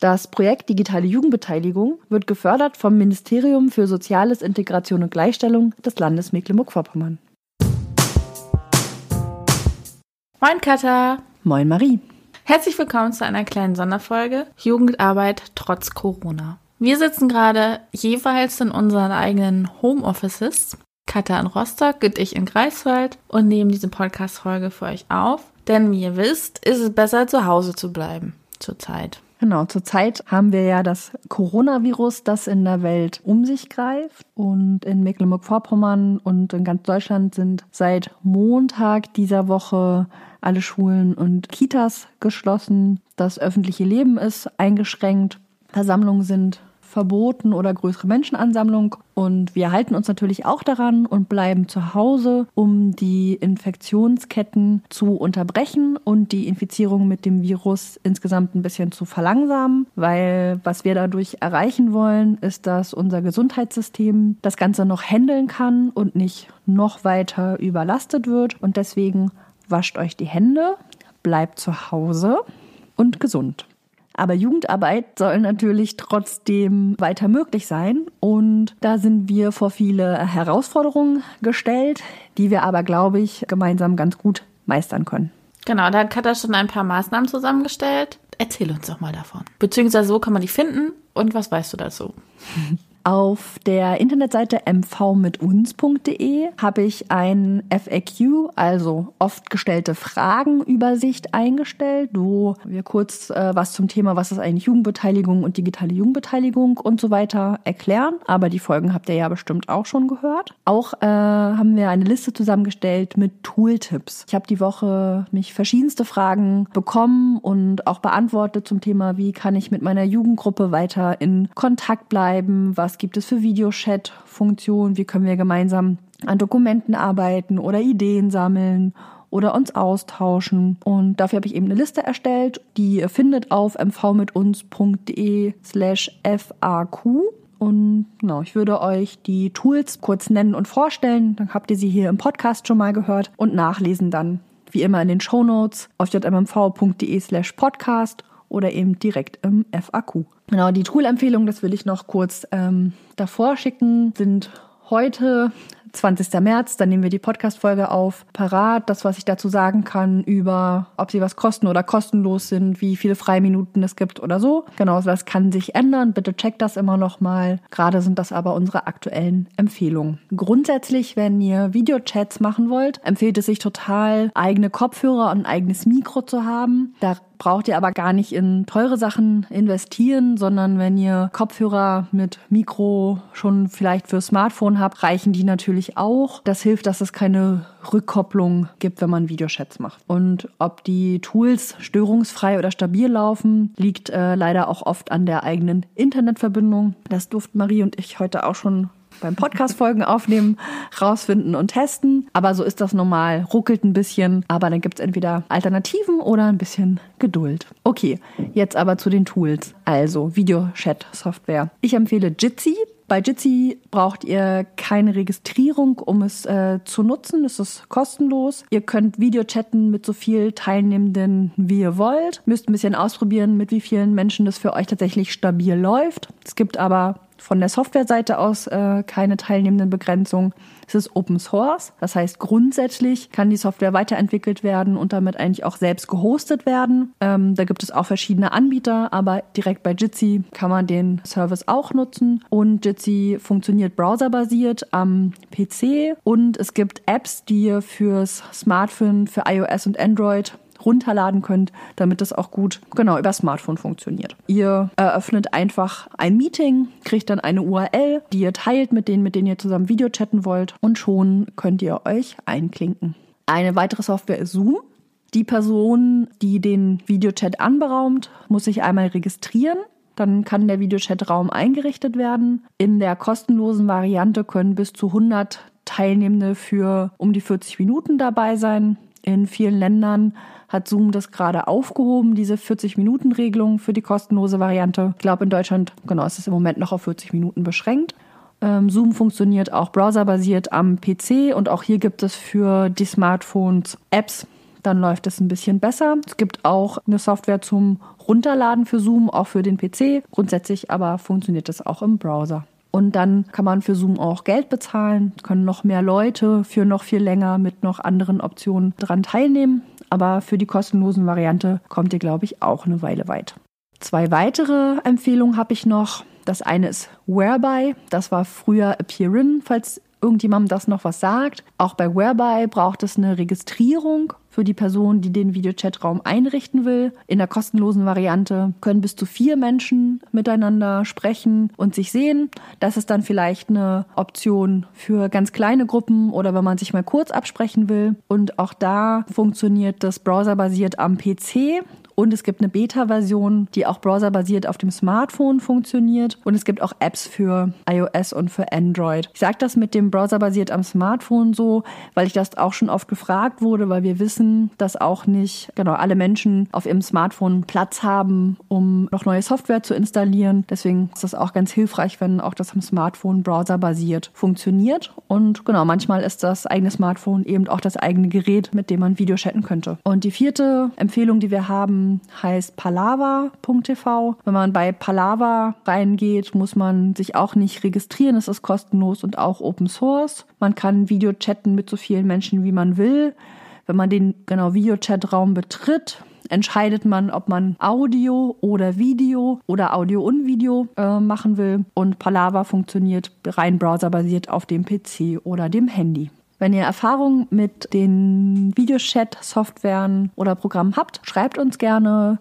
Das Projekt Digitale Jugendbeteiligung wird gefördert vom Ministerium für Soziales, Integration und Gleichstellung des Landes Mecklenburg-Vorpommern. Moin Katha. Moin Marie. Herzlich willkommen zu einer kleinen Sonderfolge Jugendarbeit trotz Corona. Wir sitzen gerade jeweils in unseren eigenen Homeoffices. Katha in Rostock und ich in Greifswald und nehmen diese Podcast-Folge für euch auf. Denn wie ihr wisst, ist es besser, zu Hause zu bleiben zurzeit. Genau, zurzeit haben wir ja das Coronavirus, das in der Welt um sich greift. Und in Mecklenburg-Vorpommern und in ganz Deutschland sind seit Montag dieser Woche alle Schulen und Kitas geschlossen. Das öffentliche Leben ist eingeschränkt. Versammlungen sind verboten oder größere Menschenansammlung. Und wir halten uns natürlich auch daran und bleiben zu Hause, um die Infektionsketten zu unterbrechen und die Infizierung mit dem Virus insgesamt ein bisschen zu verlangsamen, weil was wir dadurch erreichen wollen, ist, dass unser Gesundheitssystem das Ganze noch handeln kann und nicht noch weiter überlastet wird. Und deswegen wascht euch die Hände, bleibt zu Hause und gesund. Aber Jugendarbeit soll natürlich trotzdem weiter möglich sein. Und da sind wir vor viele Herausforderungen gestellt, die wir aber, glaube ich, gemeinsam ganz gut meistern können. Genau, da hat Katha schon ein paar Maßnahmen zusammengestellt. Erzähl uns doch mal davon. Beziehungsweise wo kann man die finden und was weißt du dazu? Auf der Internetseite mvmituns.de habe ich ein FAQ, also oft gestellte Fragenübersicht eingestellt, wo wir kurz äh, was zum Thema, was ist eigentlich Jugendbeteiligung und digitale Jugendbeteiligung und so weiter erklären. Aber die Folgen habt ihr ja bestimmt auch schon gehört. Auch äh, haben wir eine Liste zusammengestellt mit Tooltips. Ich habe die Woche mich verschiedenste Fragen bekommen und auch beantwortet zum Thema, wie kann ich mit meiner Jugendgruppe weiter in Kontakt bleiben, was gibt es für Videochat-Funktionen, wie können wir gemeinsam an Dokumenten arbeiten oder Ideen sammeln oder uns austauschen. Und dafür habe ich eben eine Liste erstellt, die ihr findet auf mvmituns.de slash FAQ. Und genau, ich würde euch die Tools kurz nennen und vorstellen. Dann habt ihr sie hier im Podcast schon mal gehört und nachlesen dann wie immer in den Show Notes auf jmmv.de slash podcast oder eben direkt im FAQ. Genau, die Tool-Empfehlungen, das will ich noch kurz ähm, davor schicken, sind heute 20. März, dann nehmen wir die Podcast-Folge auf. Parat, das, was ich dazu sagen kann über, ob sie was kosten oder kostenlos sind, wie viele Freiminuten es gibt oder so. Genau, das kann sich ändern. Bitte checkt das immer noch mal. Gerade sind das aber unsere aktuellen Empfehlungen. Grundsätzlich, wenn ihr Videochats machen wollt, empfiehlt es sich total, eigene Kopfhörer und ein eigenes Mikro zu haben. Da braucht ihr aber gar nicht in teure Sachen investieren, sondern wenn ihr Kopfhörer mit Mikro schon vielleicht für Smartphone habt, reichen die natürlich auch. Das hilft, dass es keine Rückkopplung gibt, wenn man Videochats macht. Und ob die Tools störungsfrei oder stabil laufen, liegt äh, leider auch oft an der eigenen Internetverbindung. Das durften Marie und ich heute auch schon beim Podcast-Folgen aufnehmen, rausfinden und testen. Aber so ist das normal. Ruckelt ein bisschen, aber dann gibt es entweder Alternativen oder ein bisschen Geduld. Okay, jetzt aber zu den Tools. Also Videochat-Software. Ich empfehle Jitsi. Bei Jitsi braucht ihr keine Registrierung, um es äh, zu nutzen. Es ist kostenlos. Ihr könnt Videochatten mit so viel Teilnehmenden, wie ihr wollt. Müsst ein bisschen ausprobieren, mit wie vielen Menschen das für euch tatsächlich stabil läuft. Es gibt aber von der Softwareseite aus äh, keine teilnehmenden Begrenzungen. Es ist Open Source, das heißt grundsätzlich kann die Software weiterentwickelt werden und damit eigentlich auch selbst gehostet werden. Ähm, da gibt es auch verschiedene Anbieter, aber direkt bei Jitsi kann man den Service auch nutzen und Jitsi funktioniert browserbasiert am PC und es gibt Apps, die fürs Smartphone, für iOS und Android runterladen könnt, damit das auch gut genau über Smartphone funktioniert. Ihr eröffnet einfach ein Meeting, kriegt dann eine URL, die ihr teilt mit denen, mit denen ihr zusammen Video chatten wollt und schon könnt ihr euch einklinken. Eine weitere Software ist Zoom. Die Person, die den Videochat anberaumt, muss sich einmal registrieren. dann kann der Videochatraum eingerichtet werden. In der kostenlosen Variante können bis zu 100 Teilnehmende für um die 40 Minuten dabei sein. In vielen Ländern hat Zoom das gerade aufgehoben, diese 40-Minuten-Regelung für die kostenlose Variante. Ich glaube, in Deutschland, genau, ist es im Moment noch auf 40 Minuten beschränkt. Ähm, Zoom funktioniert auch browserbasiert am PC und auch hier gibt es für die Smartphones Apps. Dann läuft es ein bisschen besser. Es gibt auch eine Software zum Runterladen für Zoom, auch für den PC. Grundsätzlich aber funktioniert das auch im Browser. Und dann kann man für Zoom auch Geld bezahlen, können noch mehr Leute für noch viel länger mit noch anderen Optionen dran teilnehmen. Aber für die kostenlosen Variante kommt ihr, glaube ich, auch eine Weile weit. Zwei weitere Empfehlungen habe ich noch. Das eine ist Whereby. Das war früher Appearin, falls irgendjemandem das noch was sagt. Auch bei Whereby braucht es eine Registrierung für die Person, die den Videochatraum einrichten will. In der kostenlosen Variante können bis zu vier Menschen miteinander sprechen und sich sehen. Das ist dann vielleicht eine Option für ganz kleine Gruppen oder wenn man sich mal kurz absprechen will. Und auch da funktioniert das browserbasiert am PC und es gibt eine Beta-Version, die auch browserbasiert auf dem Smartphone funktioniert. Und es gibt auch Apps für iOS und für Android. Ich sage das mit dem browserbasiert am Smartphone so, weil ich das auch schon oft gefragt wurde, weil wir wissen, dass auch nicht genau alle Menschen auf ihrem Smartphone Platz haben, um noch neue Software zu installieren. Deswegen ist das auch ganz hilfreich, wenn auch das am Smartphone browserbasiert funktioniert. Und genau, manchmal ist das eigene Smartphone eben auch das eigene Gerät, mit dem man Video chatten könnte. Und die vierte Empfehlung, die wir haben, heißt palava.tv. Wenn man bei Palava reingeht, muss man sich auch nicht registrieren. Es ist kostenlos und auch Open Source. Man kann Video chatten mit so vielen Menschen, wie man will. Wenn man den genau Videochatraum betritt, entscheidet man, ob man Audio oder Video oder Audio und Video äh, machen will. Und Palava funktioniert rein browserbasiert auf dem PC oder dem Handy. Wenn ihr Erfahrung mit den Videochat-Softwaren oder Programmen habt, schreibt uns gerne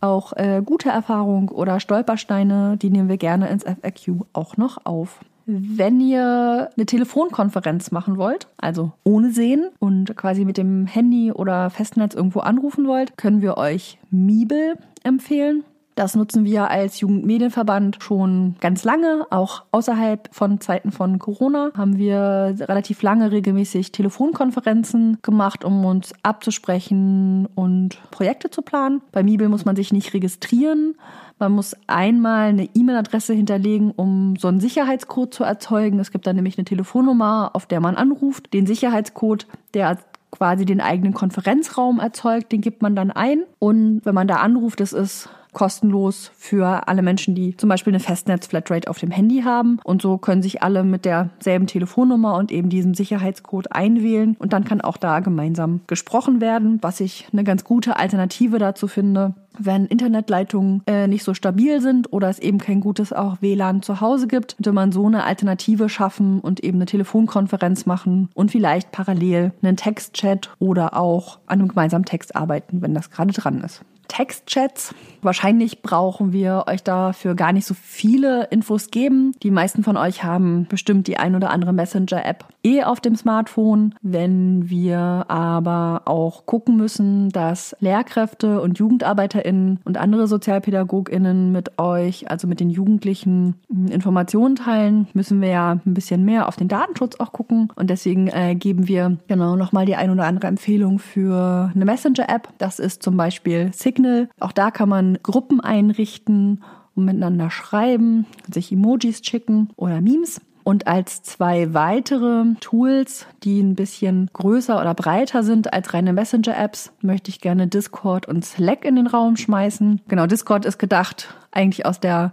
auch äh, gute Erfahrung oder Stolpersteine, die nehmen wir gerne ins FAQ auch noch auf. Wenn ihr eine Telefonkonferenz machen wollt, also ohne Sehen und quasi mit dem Handy oder Festnetz irgendwo anrufen wollt, können wir euch Miebel empfehlen. Das nutzen wir als Jugendmedienverband schon ganz lange. Auch außerhalb von Zeiten von Corona haben wir relativ lange regelmäßig Telefonkonferenzen gemacht, um uns abzusprechen und Projekte zu planen. Bei Mibel muss man sich nicht registrieren. Man muss einmal eine E-Mail-Adresse hinterlegen, um so einen Sicherheitscode zu erzeugen. Es gibt dann nämlich eine Telefonnummer, auf der man anruft. Den Sicherheitscode, der quasi den eigenen Konferenzraum erzeugt, den gibt man dann ein. Und wenn man da anruft, das ist kostenlos für alle Menschen, die zum Beispiel eine Festnetz-Flatrate auf dem Handy haben. Und so können sich alle mit derselben Telefonnummer und eben diesem Sicherheitscode einwählen. Und dann kann auch da gemeinsam gesprochen werden, was ich eine ganz gute Alternative dazu finde, wenn Internetleitungen äh, nicht so stabil sind oder es eben kein gutes auch WLAN zu Hause gibt, könnte man so eine Alternative schaffen und eben eine Telefonkonferenz machen und vielleicht parallel einen Textchat oder auch an einem gemeinsamen Text arbeiten, wenn das gerade dran ist. Textchats. Wahrscheinlich brauchen wir euch dafür gar nicht so viele Infos geben. Die meisten von euch haben bestimmt die ein oder andere Messenger-App eh auf dem Smartphone. Wenn wir aber auch gucken müssen, dass Lehrkräfte und JugendarbeiterInnen und andere SozialpädagogInnen mit euch, also mit den Jugendlichen, Informationen teilen, müssen wir ja ein bisschen mehr auf den Datenschutz auch gucken. Und deswegen äh, geben wir genau nochmal die ein oder andere Empfehlung für eine Messenger-App. Das ist zum Beispiel Signal Signal. Auch da kann man Gruppen einrichten und miteinander schreiben, sich Emojis schicken oder Memes. Und als zwei weitere Tools, die ein bisschen größer oder breiter sind als reine Messenger-Apps, möchte ich gerne Discord und Slack in den Raum schmeißen. Genau, Discord ist gedacht eigentlich aus der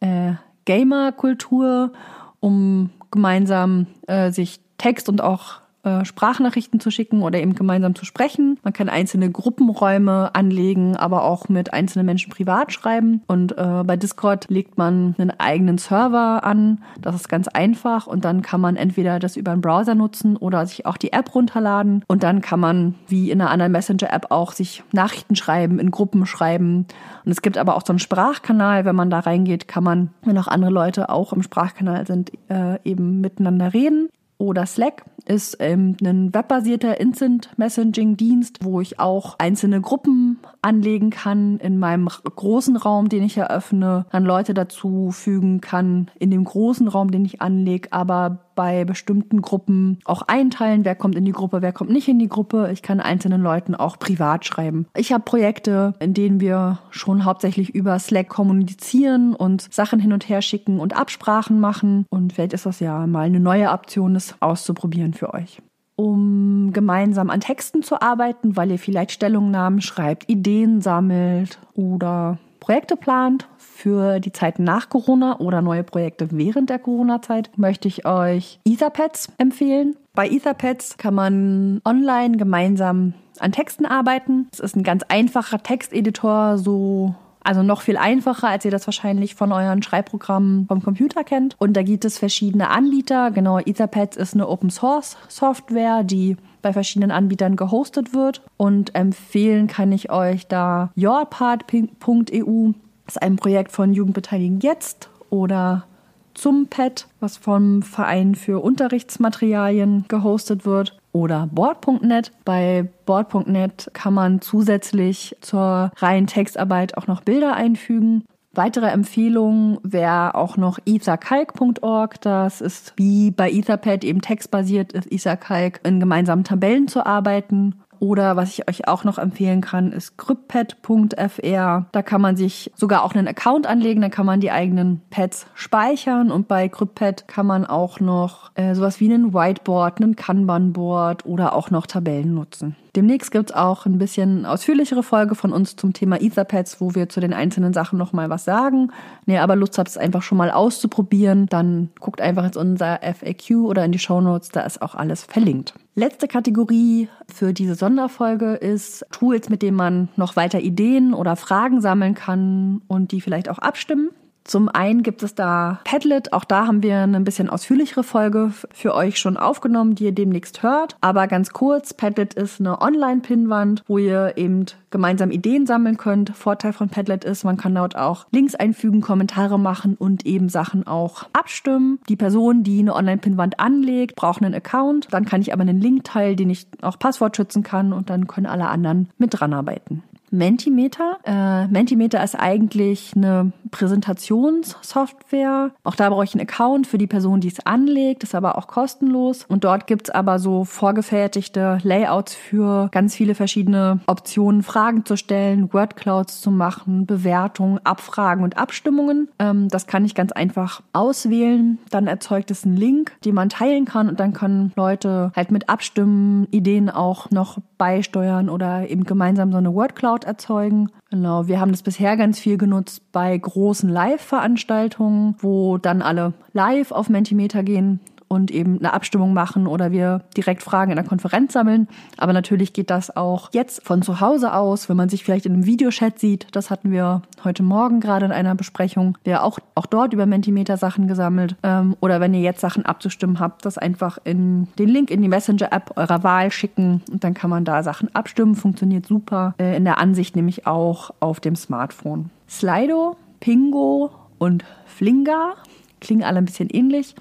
äh, Gamer-Kultur, um gemeinsam äh, sich Text und auch äh, Sprachnachrichten zu schicken oder eben gemeinsam zu sprechen. Man kann einzelne Gruppenräume anlegen, aber auch mit einzelnen Menschen privat schreiben. Und äh, bei Discord legt man einen eigenen Server an. Das ist ganz einfach. Und dann kann man entweder das über einen Browser nutzen oder sich auch die App runterladen. Und dann kann man wie in einer anderen Messenger-App auch sich Nachrichten schreiben, in Gruppen schreiben. Und es gibt aber auch so einen Sprachkanal. Wenn man da reingeht, kann man, wenn auch andere Leute auch im Sprachkanal sind, äh, eben miteinander reden. Oder Slack ist ähm, ein webbasierter Instant Messaging Dienst, wo ich auch einzelne Gruppen anlegen kann in meinem großen Raum, den ich eröffne, dann Leute dazu fügen kann in dem großen Raum, den ich anlege, aber bei bestimmten Gruppen auch einteilen, wer kommt in die Gruppe, wer kommt nicht in die Gruppe. Ich kann einzelnen Leuten auch privat schreiben. Ich habe Projekte, in denen wir schon hauptsächlich über Slack kommunizieren und Sachen hin und her schicken und Absprachen machen. Und vielleicht ist das ja mal eine neue Option, das auszuprobieren für euch um gemeinsam an Texten zu arbeiten, weil ihr vielleicht Stellungnahmen schreibt, Ideen sammelt oder Projekte plant für die Zeit nach Corona oder neue Projekte während der Corona-Zeit, möchte ich euch Etherpads empfehlen. Bei Etherpads kann man online gemeinsam an Texten arbeiten. Es ist ein ganz einfacher Texteditor, so also noch viel einfacher, als ihr das wahrscheinlich von euren Schreibprogrammen vom Computer kennt. Und da gibt es verschiedene Anbieter. Genau, Etherpads ist eine Open Source Software, die bei verschiedenen Anbietern gehostet wird. Und empfehlen kann ich euch da yourpart.eu. Das ist ein Projekt von Jugendbeteiligung jetzt oder zum Pad, was vom Verein für Unterrichtsmaterialien gehostet wird oder Board.net. Bei Board.net kann man zusätzlich zur reinen Textarbeit auch noch Bilder einfügen. Weitere Empfehlungen wäre auch noch ethercalc.org. Das ist wie bei Etherpad eben textbasiert ist, Ethercalc in gemeinsamen Tabellen zu arbeiten. Oder was ich euch auch noch empfehlen kann, ist cryptpad.fr. Da kann man sich sogar auch einen Account anlegen, da kann man die eigenen Pads speichern und bei CryptPad kann man auch noch äh, sowas wie einen Whiteboard, einen Kanban-Board oder auch noch Tabellen nutzen. Demnächst gibt es auch ein bisschen ausführlichere Folge von uns zum Thema Etherpads, wo wir zu den einzelnen Sachen nochmal was sagen. Wenn aber Lust habt, es einfach schon mal auszuprobieren, dann guckt einfach in unser FAQ oder in die Show Notes, da ist auch alles verlinkt. Letzte Kategorie für diese Sonderfolge ist Tools, mit denen man noch weiter Ideen oder Fragen sammeln kann und die vielleicht auch abstimmen. Zum einen gibt es da Padlet. Auch da haben wir eine ein bisschen ausführlichere Folge für euch schon aufgenommen, die ihr demnächst hört. Aber ganz kurz, Padlet ist eine Online-Pinnwand, wo ihr eben gemeinsam Ideen sammeln könnt. Vorteil von Padlet ist, man kann dort auch Links einfügen, Kommentare machen und eben Sachen auch abstimmen. Die Person, die eine Online-Pinnwand anlegt, braucht einen Account. Dann kann ich aber einen Link teilen, den ich auch Passwort schützen kann und dann können alle anderen mit dran arbeiten. Mentimeter. Äh, Mentimeter ist eigentlich eine Präsentationssoftware. Auch da brauche ich einen Account für die Person, die es anlegt, ist aber auch kostenlos. Und dort gibt's aber so vorgefertigte Layouts für ganz viele verschiedene Optionen, Fragen zu stellen, Wordclouds zu machen, Bewertungen, Abfragen und Abstimmungen. Ähm, das kann ich ganz einfach auswählen. Dann erzeugt es einen Link, den man teilen kann und dann können Leute halt mit Abstimmen, Ideen auch noch beisteuern oder eben gemeinsam so eine Wordcloud erzeugen. Genau, wir haben das bisher ganz viel genutzt bei großen Live-Veranstaltungen, wo dann alle live auf Mentimeter gehen und eben eine Abstimmung machen oder wir direkt Fragen in der Konferenz sammeln. Aber natürlich geht das auch jetzt von zu Hause aus, wenn man sich vielleicht in einem Videochat sieht. Das hatten wir heute Morgen gerade in einer Besprechung. Wir auch, auch dort über Mentimeter Sachen gesammelt. Ähm, oder wenn ihr jetzt Sachen abzustimmen habt, das einfach in den Link in die Messenger-App eurer Wahl schicken und dann kann man da Sachen abstimmen. Funktioniert super. Äh, in der Ansicht nämlich auch auf dem Smartphone. Slido, Pingo und Flinga klingen alle ein bisschen ähnlich.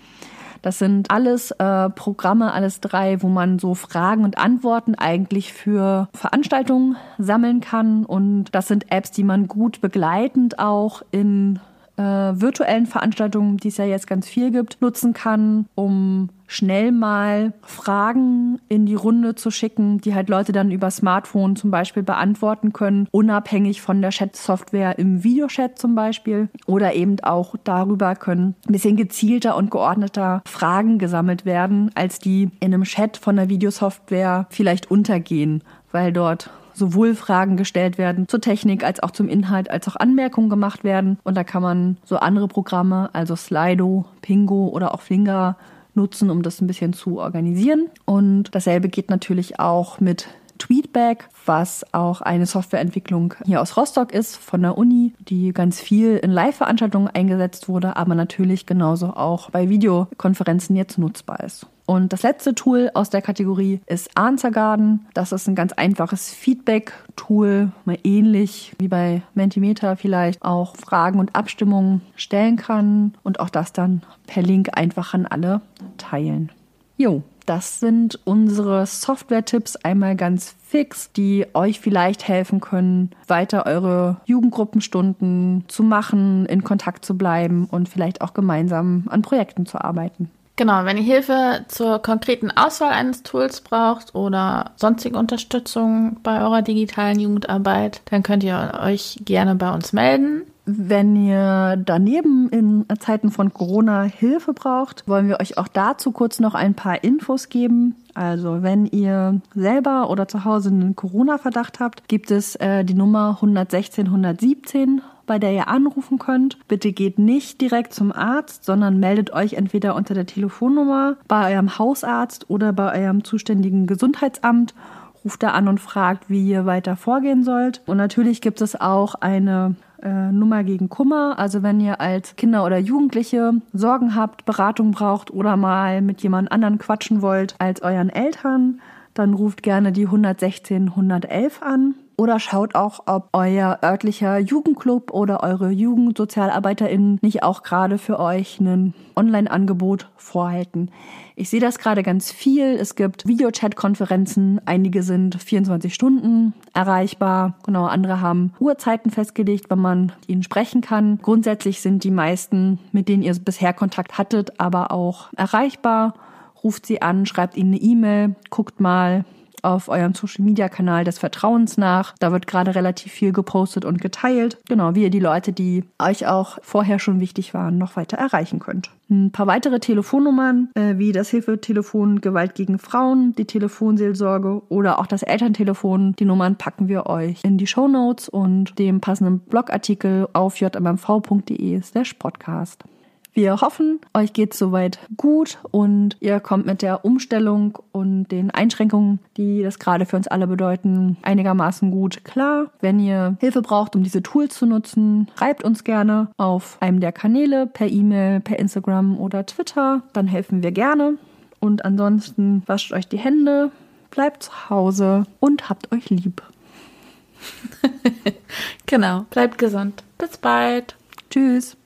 Das sind alles äh, Programme, alles drei, wo man so Fragen und Antworten eigentlich für Veranstaltungen sammeln kann. Und das sind Apps, die man gut begleitend auch in äh, virtuellen Veranstaltungen, die es ja jetzt ganz viel gibt, nutzen kann, um schnell mal Fragen in die Runde zu schicken, die halt Leute dann über Smartphone zum Beispiel beantworten können, unabhängig von der Chat-Software im Videochat zum Beispiel. Oder eben auch darüber können ein bisschen gezielter und geordneter Fragen gesammelt werden, als die in einem Chat von der Videosoftware vielleicht untergehen, weil dort sowohl Fragen gestellt werden zur Technik als auch zum Inhalt, als auch Anmerkungen gemacht werden. Und da kann man so andere Programme, also Slido, Pingo oder auch Flinger nutzen, um das ein bisschen zu organisieren. Und dasselbe geht natürlich auch mit Tweetback, was auch eine Softwareentwicklung hier aus Rostock ist, von der Uni, die ganz viel in Live-Veranstaltungen eingesetzt wurde, aber natürlich genauso auch bei Videokonferenzen jetzt nutzbar ist. Und das letzte Tool aus der Kategorie ist Answergarden. Das ist ein ganz einfaches Feedback-Tool, mal ähnlich wie bei Mentimeter vielleicht auch Fragen und Abstimmungen stellen kann und auch das dann per Link einfach an alle teilen. Jo, das sind unsere Software-Tipps einmal ganz fix, die euch vielleicht helfen können, weiter eure Jugendgruppenstunden zu machen, in Kontakt zu bleiben und vielleicht auch gemeinsam an Projekten zu arbeiten. Genau, wenn ihr Hilfe zur konkreten Auswahl eines Tools braucht oder sonstige Unterstützung bei eurer digitalen Jugendarbeit, dann könnt ihr euch gerne bei uns melden. Wenn ihr daneben in Zeiten von Corona Hilfe braucht, wollen wir euch auch dazu kurz noch ein paar Infos geben. Also wenn ihr selber oder zu Hause einen Corona-Verdacht habt, gibt es äh, die Nummer 116 117 bei der ihr anrufen könnt. Bitte geht nicht direkt zum Arzt, sondern meldet euch entweder unter der Telefonnummer bei eurem Hausarzt oder bei eurem zuständigen Gesundheitsamt ruft da an und fragt, wie ihr weiter vorgehen sollt. Und natürlich gibt es auch eine äh, Nummer gegen Kummer. Also wenn ihr als Kinder oder Jugendliche Sorgen habt, Beratung braucht oder mal mit jemand anderen quatschen wollt als euren Eltern, dann ruft gerne die 116 111 an. Oder schaut auch, ob euer örtlicher Jugendclub oder eure JugendsozialarbeiterInnen nicht auch gerade für euch ein Online-Angebot vorhalten. Ich sehe das gerade ganz viel. Es gibt Videochat-Konferenzen. Einige sind 24 Stunden erreichbar. Genau, andere haben Uhrzeiten festgelegt, wann man ihnen sprechen kann. Grundsätzlich sind die meisten, mit denen ihr bisher Kontakt hattet, aber auch erreichbar. Ruft sie an, schreibt ihnen eine E-Mail, guckt mal, auf eurem Social Media Kanal des Vertrauens nach. Da wird gerade relativ viel gepostet und geteilt. Genau, wie ihr die Leute, die euch auch vorher schon wichtig waren, noch weiter erreichen könnt. Ein paar weitere Telefonnummern, äh, wie das Hilfetelefon Gewalt gegen Frauen, die Telefonseelsorge oder auch das Elterntelefon. Die Nummern packen wir euch in die Show Notes und dem passenden Blogartikel auf jmmv.de slash podcast. Wir hoffen, euch geht's soweit gut und ihr kommt mit der Umstellung und den Einschränkungen, die das gerade für uns alle bedeuten, einigermaßen gut klar. Wenn ihr Hilfe braucht, um diese Tools zu nutzen, schreibt uns gerne auf einem der Kanäle per E-Mail, per Instagram oder Twitter. Dann helfen wir gerne. Und ansonsten wascht euch die Hände, bleibt zu Hause und habt euch lieb. genau, bleibt gesund. Bis bald. Tschüss.